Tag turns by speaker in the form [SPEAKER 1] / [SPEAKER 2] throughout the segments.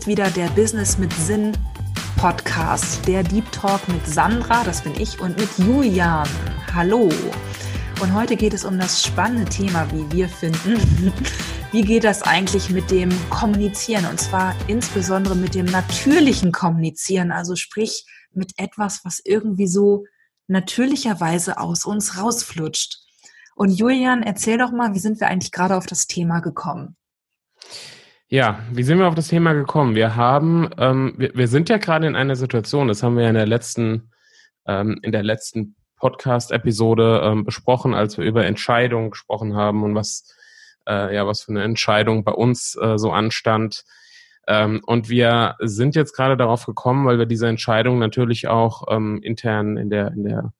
[SPEAKER 1] Ist wieder der Business mit Sinn Podcast, der Deep Talk mit Sandra, das bin ich, und mit Julian. Hallo. Und heute geht es um das spannende Thema, wie wir finden. Wie geht das eigentlich mit dem Kommunizieren? Und zwar insbesondere mit dem natürlichen Kommunizieren, also sprich mit etwas, was irgendwie so natürlicherweise aus uns rausflutscht. Und Julian, erzähl doch mal, wie sind wir eigentlich gerade auf das Thema gekommen?
[SPEAKER 2] Ja, wie sind wir auf das Thema gekommen? Wir haben, ähm, wir, wir sind ja gerade in einer Situation, das haben wir ja in der letzten, ähm, in der letzten Podcast-Episode ähm, besprochen, als wir über Entscheidungen gesprochen haben und was, äh, ja, was für eine Entscheidung bei uns äh, so anstand. Ähm, und wir sind jetzt gerade darauf gekommen, weil wir diese Entscheidung natürlich auch ähm, intern in der, in der,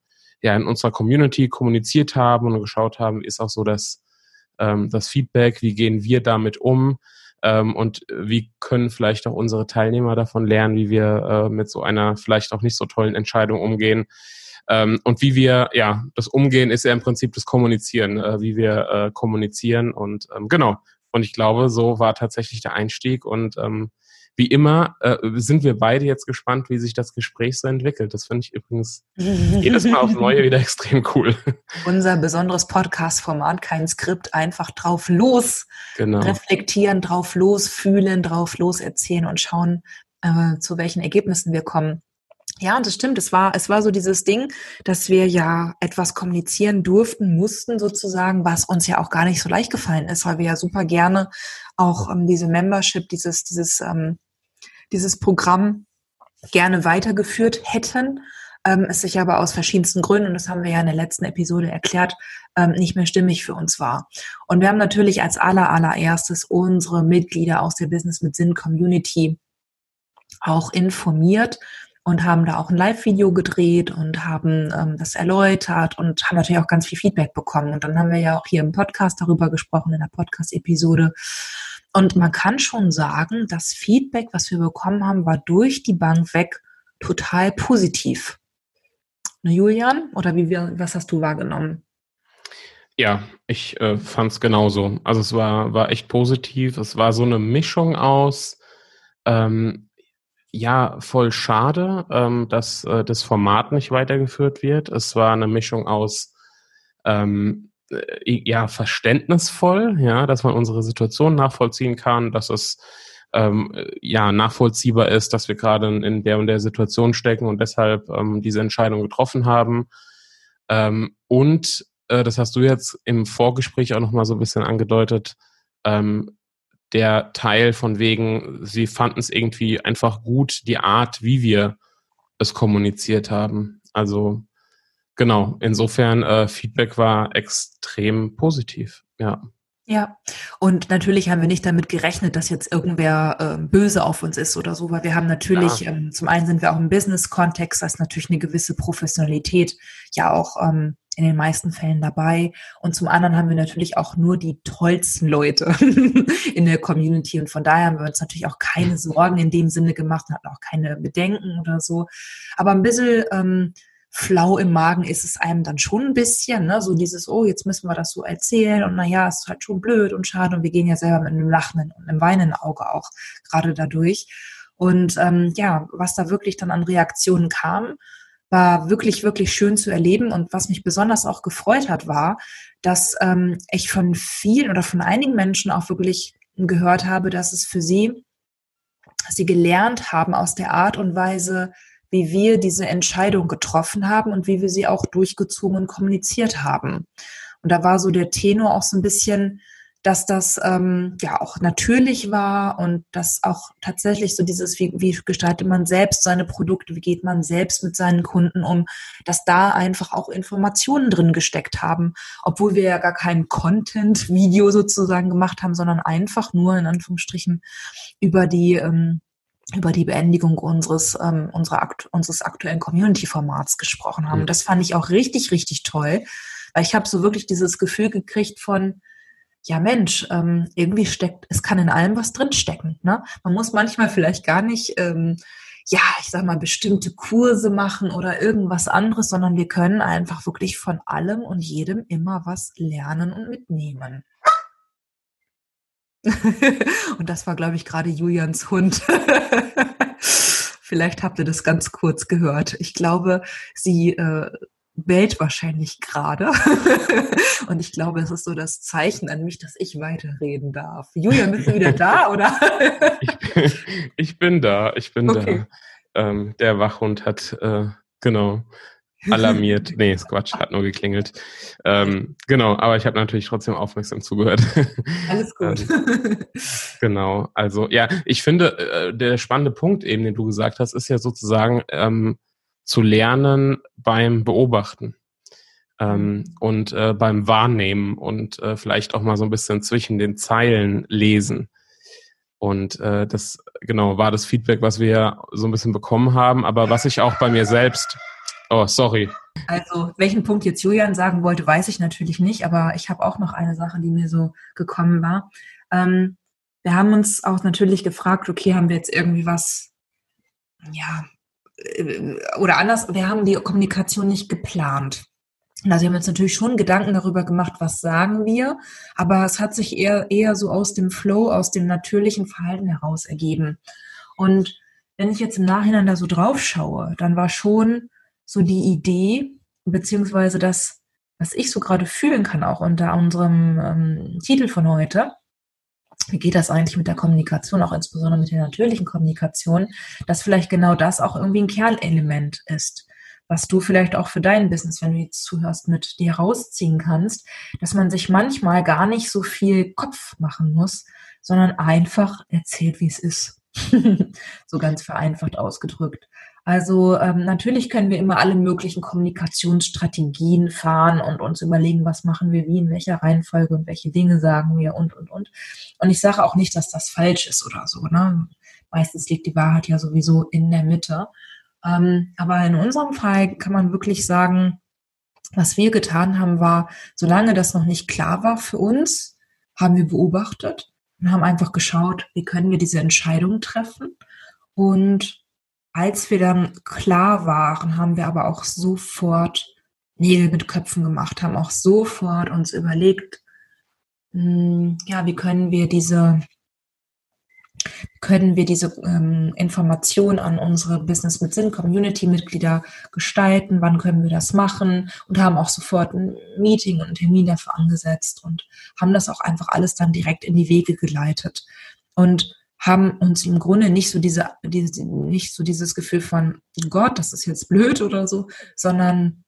[SPEAKER 2] ja, in unserer Community kommuniziert haben und geschaut haben, ist auch so das, ähm, das Feedback, wie gehen wir damit um? Ähm, und wie können vielleicht auch unsere Teilnehmer davon lernen, wie wir äh, mit so einer vielleicht auch nicht so tollen Entscheidung umgehen. Ähm, und wie wir, ja, das Umgehen ist ja im Prinzip das Kommunizieren, äh, wie wir äh, kommunizieren. Und ähm, genau, und ich glaube, so war tatsächlich der Einstieg. Und ähm, wie immer äh, sind wir beide jetzt gespannt, wie sich das Gespräch so entwickelt. Das finde ich übrigens jedes Mal aufs Neue wieder extrem cool.
[SPEAKER 1] Unser besonderes Podcast-Format, kein Skript, einfach drauf los genau. reflektieren, drauf los fühlen, drauf los erzählen und schauen, äh, zu welchen Ergebnissen wir kommen. Ja, und das stimmt. Es war, es war so dieses Ding, dass wir ja etwas kommunizieren durften, mussten sozusagen, was uns ja auch gar nicht so leicht gefallen ist, weil wir ja super gerne auch ähm, diese Membership, dieses, dieses, ähm, dieses Programm gerne weitergeführt hätten. Ähm, es sich aber aus verschiedensten Gründen, und das haben wir ja in der letzten Episode erklärt, ähm, nicht mehr stimmig für uns war. Und wir haben natürlich als aller, allererstes unsere Mitglieder aus der Business mit Sinn Community auch informiert und haben da auch ein Live-Video gedreht und haben ähm, das erläutert und haben natürlich auch ganz viel Feedback bekommen. Und dann haben wir ja auch hier im Podcast darüber gesprochen, in der Podcast-Episode. Und man kann schon sagen, das Feedback, was wir bekommen haben, war durch die Bank weg total positiv. Ne, Julian? Oder wie was hast du wahrgenommen?
[SPEAKER 2] Ja, ich äh, fand es genauso. Also es war, war echt positiv. Es war so eine Mischung aus, ähm, ja, voll schade, ähm, dass äh, das Format nicht weitergeführt wird. Es war eine Mischung aus ähm, äh, ja verständnisvoll, ja, dass man unsere Situation nachvollziehen kann, dass es ähm, ja nachvollziehbar ist, dass wir gerade in der und der Situation stecken und deshalb ähm, diese Entscheidung getroffen haben. Ähm, und äh, das hast du jetzt im Vorgespräch auch noch mal so ein bisschen angedeutet. Ähm, der Teil von wegen, sie fanden es irgendwie einfach gut, die Art, wie wir es kommuniziert haben. Also genau, insofern äh, Feedback war extrem positiv, ja.
[SPEAKER 1] Ja, und natürlich haben wir nicht damit gerechnet, dass jetzt irgendwer äh, böse auf uns ist oder so, weil wir haben natürlich, ja. ähm, zum einen sind wir auch im Business-Kontext, da ist natürlich eine gewisse Professionalität ja auch ähm, in den meisten Fällen dabei. Und zum anderen haben wir natürlich auch nur die tollsten Leute in der Community. Und von daher haben wir uns natürlich auch keine Sorgen in dem Sinne gemacht und hatten auch keine Bedenken oder so. Aber ein bisschen ähm, flau im Magen ist es einem dann schon ein bisschen, ne? so dieses, oh, jetzt müssen wir das so erzählen und naja, ist halt schon blöd und schade und wir gehen ja selber mit einem lachenden und einem weinenden Auge auch gerade dadurch. Und ähm, ja, was da wirklich dann an Reaktionen kam, war wirklich, wirklich schön zu erleben. Und was mich besonders auch gefreut hat, war, dass ähm, ich von vielen oder von einigen Menschen auch wirklich gehört habe, dass es für sie, sie gelernt haben aus der Art und Weise, wie wir diese Entscheidung getroffen haben und wie wir sie auch durchgezogen und kommuniziert haben. Und da war so der Tenor auch so ein bisschen, dass das ähm, ja auch natürlich war und dass auch tatsächlich so dieses, wie, wie gestaltet man selbst seine Produkte, wie geht man selbst mit seinen Kunden um, dass da einfach auch Informationen drin gesteckt haben, obwohl wir ja gar kein Content-Video sozusagen gemacht haben, sondern einfach nur in Anführungsstrichen über die ähm, über die Beendigung unseres, ähm, unserer akt unseres aktuellen Community-Formats gesprochen haben. Mhm. Das fand ich auch richtig, richtig toll, weil ich habe so wirklich dieses Gefühl gekriegt von, ja Mensch, ähm, irgendwie steckt, es kann in allem was drinstecken. Ne? Man muss manchmal vielleicht gar nicht, ähm, ja, ich sag mal, bestimmte Kurse machen oder irgendwas anderes, sondern wir können einfach wirklich von allem und jedem immer was lernen und mitnehmen. und das war, glaube ich, gerade Julians Hund. Vielleicht habt ihr das ganz kurz gehört. Ich glaube, sie äh, bellt wahrscheinlich gerade. und ich glaube, es ist so das Zeichen an mich, dass ich weiterreden darf. Julian, bist du wieder da, oder?
[SPEAKER 2] ich, bin, ich, bin da, ich bin okay. da. Ähm, der Wachhund hat, äh, genau, alarmiert. nee, ist Quatsch, hat nur geklingelt. Ähm, genau, aber ich habe natürlich trotzdem aufmerksam zugehört.
[SPEAKER 1] Alles gut.
[SPEAKER 2] ähm, genau, also ja, ich finde, äh, der spannende Punkt eben, den du gesagt hast, ist ja sozusagen ähm, zu lernen beim Beobachten. Ähm, und äh, beim Wahrnehmen und äh, vielleicht auch mal so ein bisschen zwischen den Zeilen lesen. Und äh, das genau war das Feedback, was wir so ein bisschen bekommen haben, aber was ich auch bei mir selbst Oh, sorry.
[SPEAKER 1] Also, welchen Punkt jetzt Julian sagen wollte, weiß ich natürlich nicht, aber ich habe auch noch eine Sache, die mir so gekommen war. Ähm, wir haben uns auch natürlich gefragt, okay, haben wir jetzt irgendwie was, ja, äh, oder anders, wir haben die Kommunikation nicht geplant. Also wir haben uns natürlich schon Gedanken darüber gemacht, was sagen wir, aber es hat sich eher, eher so aus dem Flow, aus dem natürlichen Verhalten heraus ergeben. Und wenn ich jetzt im Nachhinein da so drauf schaue, dann war schon so die Idee, beziehungsweise das, was ich so gerade fühlen kann, auch unter unserem ähm, Titel von heute, wie geht das eigentlich mit der Kommunikation, auch insbesondere mit der natürlichen Kommunikation, dass vielleicht genau das auch irgendwie ein Kernelement ist, was du vielleicht auch für dein Business, wenn du jetzt zuhörst, mit dir rausziehen kannst, dass man sich manchmal gar nicht so viel Kopf machen muss, sondern einfach erzählt, wie es ist. so ganz vereinfacht ausgedrückt. Also ähm, natürlich können wir immer alle möglichen Kommunikationsstrategien fahren und uns überlegen, was machen wir wie, in welcher Reihenfolge und welche Dinge sagen wir und, und, und. Und ich sage auch nicht, dass das falsch ist oder so. Ne? Meistens liegt die Wahrheit ja sowieso in der Mitte. Ähm, aber in unserem Fall kann man wirklich sagen, was wir getan haben, war, solange das noch nicht klar war für uns, haben wir beobachtet und haben einfach geschaut, wie können wir diese Entscheidung treffen. Und als wir dann klar waren, haben wir aber auch sofort Nägel mit Köpfen gemacht, haben auch sofort uns überlegt, hm, ja, wie können wir diese können wir diese ähm, Information an unsere Business mit Sinn Community Mitglieder gestalten, wann können wir das machen und haben auch sofort ein Meeting und einen Termin dafür angesetzt und haben das auch einfach alles dann direkt in die Wege geleitet. Und haben uns im Grunde nicht so diese, diese, nicht so dieses Gefühl von Gott, das ist jetzt blöd oder so, sondern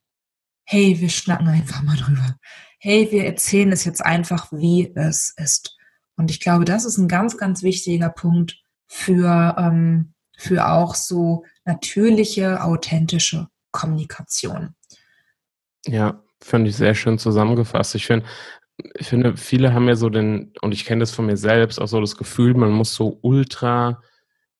[SPEAKER 1] hey, wir schnacken einfach mal drüber. Hey, wir erzählen es jetzt einfach, wie es ist. Und ich glaube, das ist ein ganz, ganz wichtiger Punkt für, ähm, für auch so natürliche, authentische Kommunikation.
[SPEAKER 2] Ja, finde ich sehr schön zusammengefasst. Ich finde, ich finde, viele haben ja so den, und ich kenne das von mir selbst, auch so das Gefühl, man muss so ultra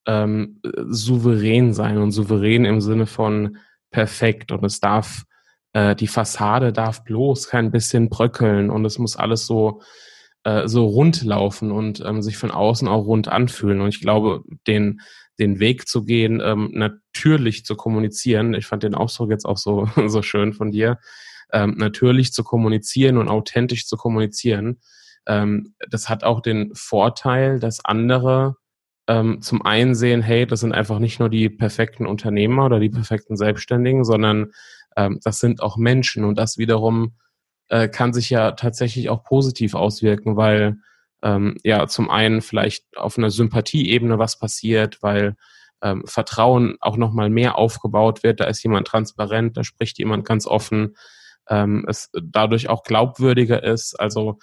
[SPEAKER 2] ähm, souverän sein und souverän im Sinne von perfekt und es darf, äh, die Fassade darf bloß kein bisschen bröckeln und es muss alles so, äh, so rund laufen und ähm, sich von außen auch rund anfühlen. Und ich glaube, den, den Weg zu gehen, ähm, natürlich zu kommunizieren, ich fand den Ausdruck jetzt auch so, so schön von dir, ähm, natürlich zu kommunizieren und authentisch zu kommunizieren. Ähm, das hat auch den Vorteil, dass andere ähm, zum einen sehen, hey, das sind einfach nicht nur die perfekten Unternehmer oder die perfekten Selbstständigen, sondern ähm, das sind auch Menschen und das wiederum äh, kann sich ja tatsächlich auch positiv auswirken, weil ähm, ja zum einen vielleicht auf einer Sympathieebene was passiert, weil ähm, Vertrauen auch nochmal mehr aufgebaut wird, da ist jemand transparent, da spricht jemand ganz offen, ähm, es dadurch auch glaubwürdiger ist. Also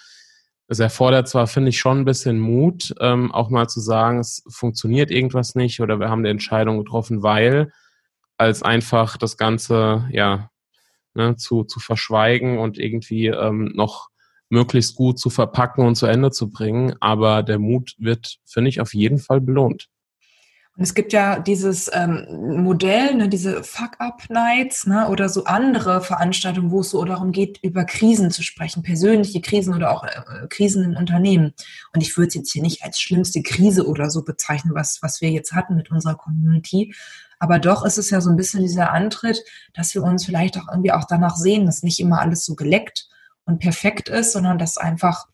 [SPEAKER 2] es erfordert zwar, finde ich, schon ein bisschen Mut, ähm, auch mal zu sagen, es funktioniert irgendwas nicht oder wir haben eine Entscheidung getroffen, weil, als einfach das Ganze, ja, ne, zu, zu verschweigen und irgendwie ähm, noch möglichst gut zu verpacken und zu Ende zu bringen. Aber der Mut wird, finde ich, auf jeden Fall belohnt.
[SPEAKER 1] Und es gibt ja dieses ähm, Modell, ne, diese Fuck-Up-Nights ne, oder so andere Veranstaltungen, wo es so darum geht, über Krisen zu sprechen, persönliche Krisen oder auch äh, Krisen im Unternehmen. Und ich würde es jetzt hier nicht als schlimmste Krise oder so bezeichnen, was, was wir jetzt hatten mit unserer Community. Aber doch ist es ja so ein bisschen dieser Antritt, dass wir uns vielleicht auch irgendwie auch danach sehen, dass nicht immer alles so geleckt und perfekt ist, sondern dass einfach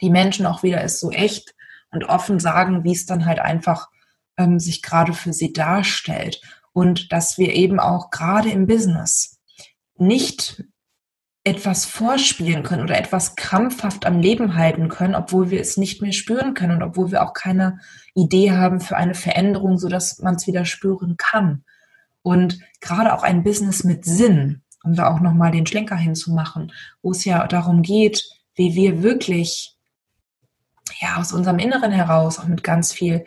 [SPEAKER 1] die Menschen auch wieder es so echt und offen sagen, wie es dann halt einfach ähm, sich gerade für sie darstellt. Und dass wir eben auch gerade im Business nicht etwas vorspielen können oder etwas krampfhaft am Leben halten können, obwohl wir es nicht mehr spüren können und obwohl wir auch keine Idee haben für eine Veränderung, so dass man es wieder spüren kann. Und gerade auch ein Business mit Sinn, um da auch nochmal den Schlenker hinzumachen, wo es ja darum geht, wie wir wirklich ja aus unserem Inneren heraus, auch mit ganz viel,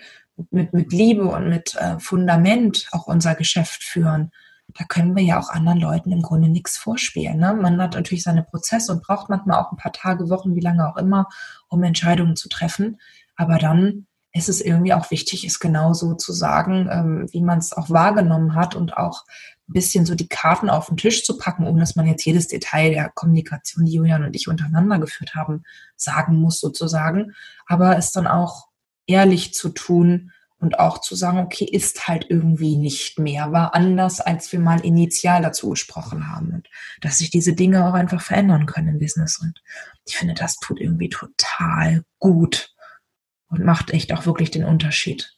[SPEAKER 1] mit, mit Liebe und mit äh, Fundament auch unser Geschäft führen da können wir ja auch anderen Leuten im Grunde nichts vorspielen. Ne? Man hat natürlich seine Prozesse und braucht manchmal auch ein paar Tage, Wochen, wie lange auch immer, um Entscheidungen zu treffen. Aber dann ist es irgendwie auch wichtig, es genauso zu sagen, ähm, wie man es auch wahrgenommen hat und auch ein bisschen so die Karten auf den Tisch zu packen, ohne dass man jetzt jedes Detail der Kommunikation, die Julian und ich untereinander geführt haben, sagen muss sozusagen. Aber es dann auch ehrlich zu tun, und auch zu sagen, okay, ist halt irgendwie nicht mehr, war anders, als wir mal initial dazu gesprochen haben und dass sich diese Dinge auch einfach verändern können im Business und ich finde, das tut irgendwie total gut und macht echt auch wirklich den Unterschied.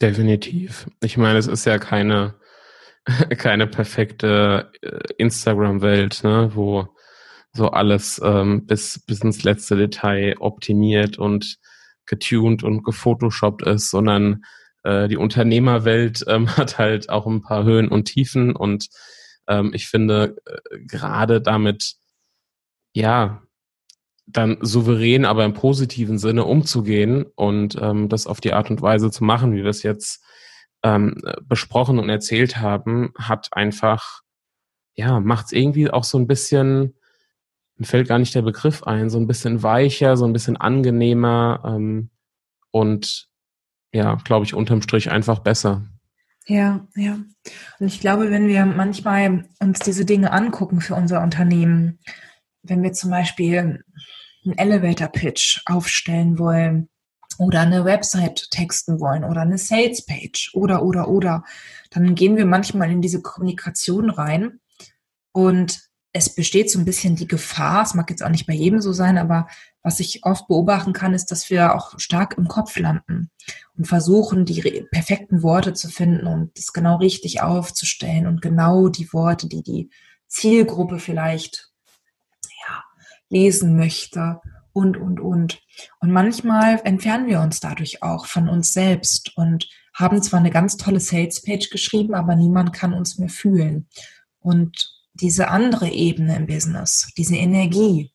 [SPEAKER 2] Definitiv. Ich meine, es ist ja keine, keine perfekte äh, Instagram-Welt, ne, wo so alles ähm, bis, bis ins letzte Detail optimiert und getuned und gefotoshoppt ist, sondern äh, die Unternehmerwelt ähm, hat halt auch ein paar Höhen und Tiefen und ähm, ich finde äh, gerade damit, ja, dann souverän, aber im positiven Sinne umzugehen und ähm, das auf die Art und Weise zu machen, wie wir es jetzt ähm, besprochen und erzählt haben, hat einfach, ja, macht es irgendwie auch so ein bisschen mir fällt gar nicht der Begriff ein, so ein bisschen weicher, so ein bisschen angenehmer ähm, und ja, glaube ich, unterm Strich einfach besser.
[SPEAKER 1] Ja, ja. Und ich glaube, wenn wir manchmal uns diese Dinge angucken für unser Unternehmen, wenn wir zum Beispiel einen Elevator Pitch aufstellen wollen oder eine Website texten wollen oder eine Sales Page oder, oder, oder, dann gehen wir manchmal in diese Kommunikation rein und es besteht so ein bisschen die Gefahr, es mag jetzt auch nicht bei jedem so sein, aber was ich oft beobachten kann, ist, dass wir auch stark im Kopf landen und versuchen, die perfekten Worte zu finden und das genau richtig aufzustellen und genau die Worte, die die Zielgruppe vielleicht ja, lesen möchte und, und, und. Und manchmal entfernen wir uns dadurch auch von uns selbst und haben zwar eine ganz tolle Sales-Page geschrieben, aber niemand kann uns mehr fühlen. Und diese andere Ebene im Business, diese Energie,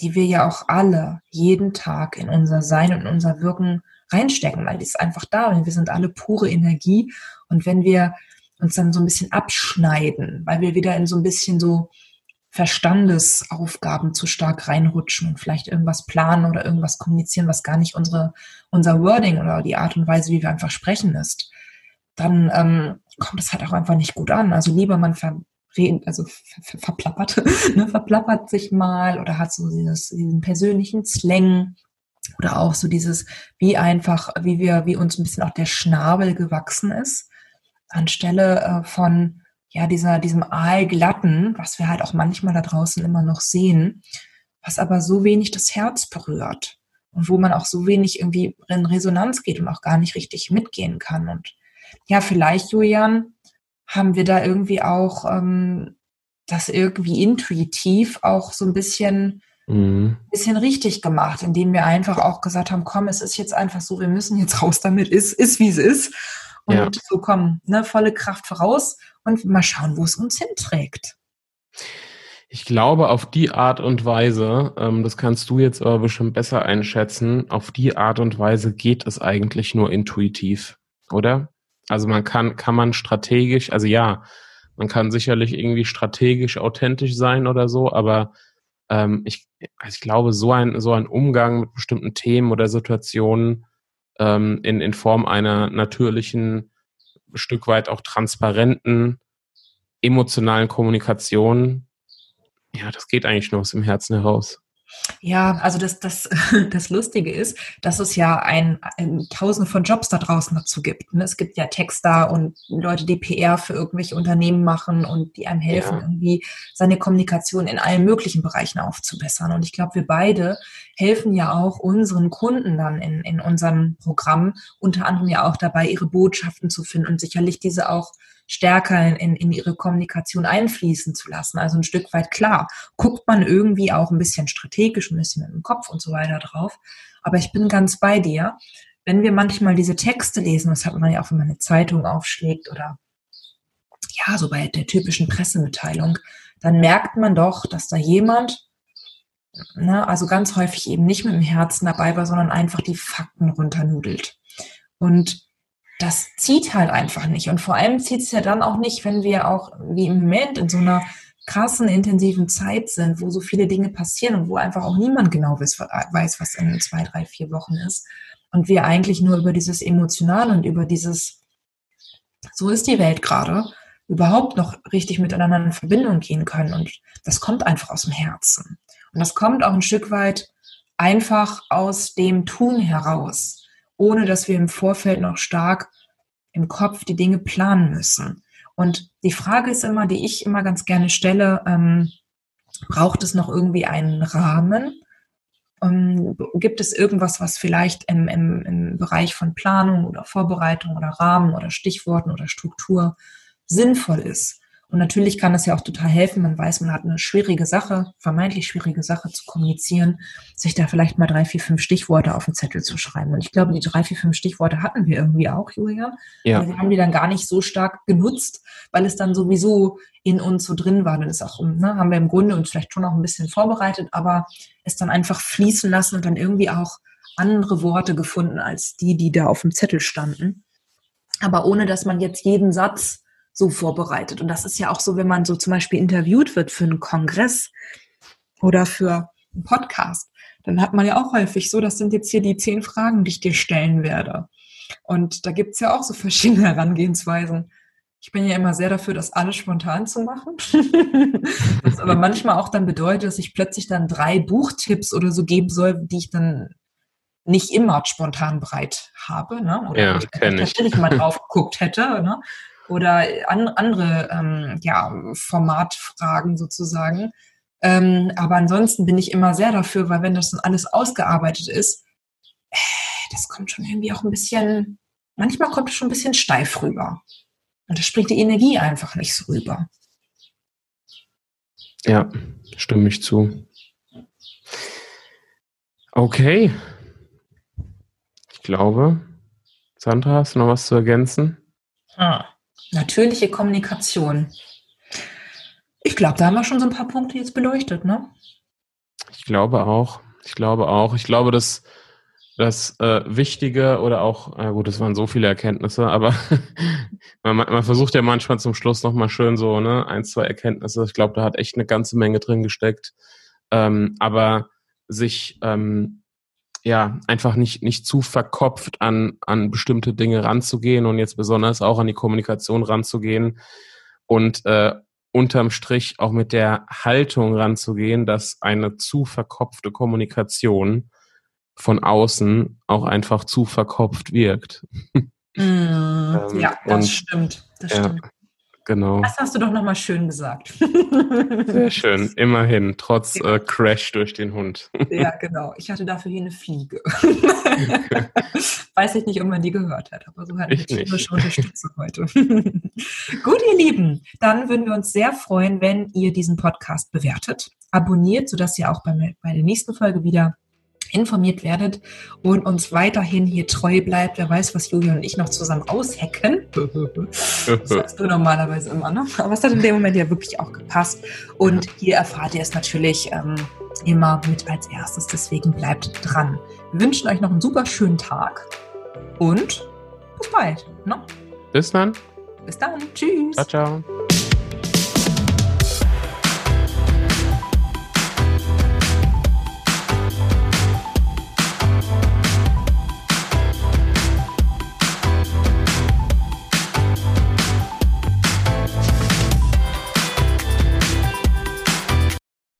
[SPEAKER 1] die wir ja auch alle jeden Tag in unser Sein und unser Wirken reinstecken, weil die ist einfach da und wir sind alle pure Energie. Und wenn wir uns dann so ein bisschen abschneiden, weil wir wieder in so ein bisschen so Verstandesaufgaben zu stark reinrutschen und vielleicht irgendwas planen oder irgendwas kommunizieren, was gar nicht unsere, unser Wording oder die Art und Weise, wie wir einfach sprechen ist, dann ähm, kommt es halt auch einfach nicht gut an. Also lieber man ver also ver verplappert, ne, verplappert sich mal oder hat so dieses, diesen persönlichen Slang oder auch so dieses, wie einfach, wie wir, wie uns ein bisschen auch der Schnabel gewachsen ist, anstelle äh, von ja dieser diesem Aalglatten, was wir halt auch manchmal da draußen immer noch sehen, was aber so wenig das Herz berührt und wo man auch so wenig irgendwie in Resonanz geht und auch gar nicht richtig mitgehen kann. Und ja, vielleicht, Julian, haben wir da irgendwie auch ähm, das irgendwie intuitiv auch so ein bisschen, mhm. bisschen richtig gemacht, indem wir einfach auch gesagt haben, komm, es ist jetzt einfach so, wir müssen jetzt raus damit, ist, ist wie es ist. Und ja. so komm, ne, volle Kraft voraus und mal schauen, wo es uns hinträgt.
[SPEAKER 2] Ich glaube, auf die Art und Weise, ähm, das kannst du jetzt aber bestimmt besser einschätzen, auf die Art und Weise geht es eigentlich nur intuitiv, oder? Also man kann, kann man strategisch, also ja, man kann sicherlich irgendwie strategisch authentisch sein oder so, aber ähm, ich, also ich glaube, so ein, so ein Umgang mit bestimmten Themen oder Situationen ähm, in, in Form einer natürlichen, Stück weit auch transparenten, emotionalen Kommunikation, ja, das geht eigentlich nur aus dem Herzen heraus.
[SPEAKER 1] Ja, also das, das, das Lustige ist, dass es ja ein, ein Tausende von Jobs da draußen dazu gibt. Ne? Es gibt ja Texter und Leute, die PR für irgendwelche Unternehmen machen und die einem helfen, ja. irgendwie seine Kommunikation in allen möglichen Bereichen aufzubessern. Und ich glaube, wir beide helfen ja auch unseren Kunden dann in, in unserem Programm unter anderem ja auch dabei, ihre Botschaften zu finden und sicherlich diese auch stärker in, in ihre Kommunikation einfließen zu lassen. Also ein Stück weit klar, guckt man irgendwie auch ein bisschen strategisch, ein bisschen im Kopf und so weiter drauf. Aber ich bin ganz bei dir. Wenn wir manchmal diese Texte lesen, das hat man ja auch, wenn man eine Zeitung aufschlägt oder ja, so bei der typischen Pressemitteilung, dann merkt man doch, dass da jemand, ne, also ganz häufig eben nicht mit dem Herzen dabei war, sondern einfach die Fakten runternudelt. Und das zieht halt einfach nicht. Und vor allem zieht es ja dann auch nicht, wenn wir auch wie im Moment in so einer krassen, intensiven Zeit sind, wo so viele Dinge passieren und wo einfach auch niemand genau weiß, was in zwei, drei, vier Wochen ist. Und wir eigentlich nur über dieses Emotionale und über dieses, so ist die Welt gerade, überhaupt noch richtig miteinander in Verbindung gehen können. Und das kommt einfach aus dem Herzen. Und das kommt auch ein Stück weit einfach aus dem Tun heraus ohne dass wir im Vorfeld noch stark im Kopf die Dinge planen müssen. Und die Frage ist immer, die ich immer ganz gerne stelle, ähm, braucht es noch irgendwie einen Rahmen? Ähm, gibt es irgendwas, was vielleicht im, im, im Bereich von Planung oder Vorbereitung oder Rahmen oder Stichworten oder Struktur sinnvoll ist? Und natürlich kann das ja auch total helfen. Man weiß, man hat eine schwierige Sache, vermeintlich schwierige Sache zu kommunizieren, sich da vielleicht mal drei, vier, fünf Stichworte auf den Zettel zu schreiben. Und ich glaube, die drei, vier, fünf Stichworte hatten wir irgendwie auch, Julia. Ja. Wir haben die dann gar nicht so stark genutzt, weil es dann sowieso in uns so drin war. Dann ist auch, ne, haben wir im Grunde uns vielleicht schon auch ein bisschen vorbereitet, aber es dann einfach fließen lassen und dann irgendwie auch andere Worte gefunden als die, die da auf dem Zettel standen. Aber ohne, dass man jetzt jeden Satz so vorbereitet. Und das ist ja auch so, wenn man so zum Beispiel interviewt wird für einen Kongress oder für einen Podcast, dann hat man ja auch häufig so, das sind jetzt hier die zehn Fragen, die ich dir stellen werde. Und da gibt's ja auch so verschiedene Herangehensweisen. Ich bin ja immer sehr dafür, das alles spontan zu machen. das aber manchmal auch dann bedeutet, dass ich plötzlich dann drei Buchtipps oder so geben soll, die ich dann nicht immer spontan bereit habe, ne? Oder
[SPEAKER 2] ja,
[SPEAKER 1] ich tatsächlich mal drauf geguckt hätte, ne? Oder an, andere ähm, ja, Formatfragen sozusagen. Ähm, aber ansonsten bin ich immer sehr dafür, weil wenn das dann alles ausgearbeitet ist, äh, das kommt schon irgendwie auch ein bisschen, manchmal kommt es schon ein bisschen steif rüber. Und das springt die Energie einfach nicht so rüber.
[SPEAKER 2] Ja, stimme ich zu. Okay. Ich glaube, Sandra, hast du noch was zu ergänzen?
[SPEAKER 1] Ah. Natürliche Kommunikation. Ich glaube, da haben wir schon so ein paar Punkte jetzt beleuchtet, ne?
[SPEAKER 2] Ich glaube auch. Ich glaube auch. Ich glaube, dass das äh, Wichtige oder auch, äh, gut, das waren so viele Erkenntnisse, aber man, man, versucht ja manchmal zum Schluss nochmal schön so, ne, ein, zwei Erkenntnisse. Ich glaube, da hat echt eine ganze Menge drin gesteckt. Ähm, aber sich ähm, ja, einfach nicht, nicht zu verkopft an, an bestimmte Dinge ranzugehen und jetzt besonders auch an die Kommunikation ranzugehen und äh, unterm Strich auch mit der Haltung ranzugehen, dass eine zu verkopfte Kommunikation von außen auch einfach zu verkopft wirkt.
[SPEAKER 1] Mm, ähm, ja, das stimmt. Das ja, stimmt.
[SPEAKER 2] Genau.
[SPEAKER 1] Das hast du doch nochmal schön gesagt.
[SPEAKER 2] Sehr schön, immerhin, trotz äh, Crash durch den Hund.
[SPEAKER 1] ja, genau. Ich hatte dafür hier eine Fliege. Weiß ich nicht, ob man die gehört hat, aber so hatte ich tierische Unterstützung heute. Gut, ihr Lieben, dann würden wir uns sehr freuen, wenn ihr diesen Podcast bewertet, abonniert, sodass ihr auch bei, bei der nächsten Folge wieder informiert werdet und uns weiterhin hier treu bleibt. Wer weiß, was Julia und ich noch zusammen aushacken. Das sagst du normalerweise immer, ne? Aber es hat in dem Moment ja wirklich auch gepasst. Und hier erfahrt ihr es natürlich ähm, immer mit als erstes. Deswegen bleibt dran. Wir wünschen euch noch einen super schönen Tag und bis bald. Ne?
[SPEAKER 2] Bis dann.
[SPEAKER 1] Bis dann. Tschüss.
[SPEAKER 2] Ciao, ciao.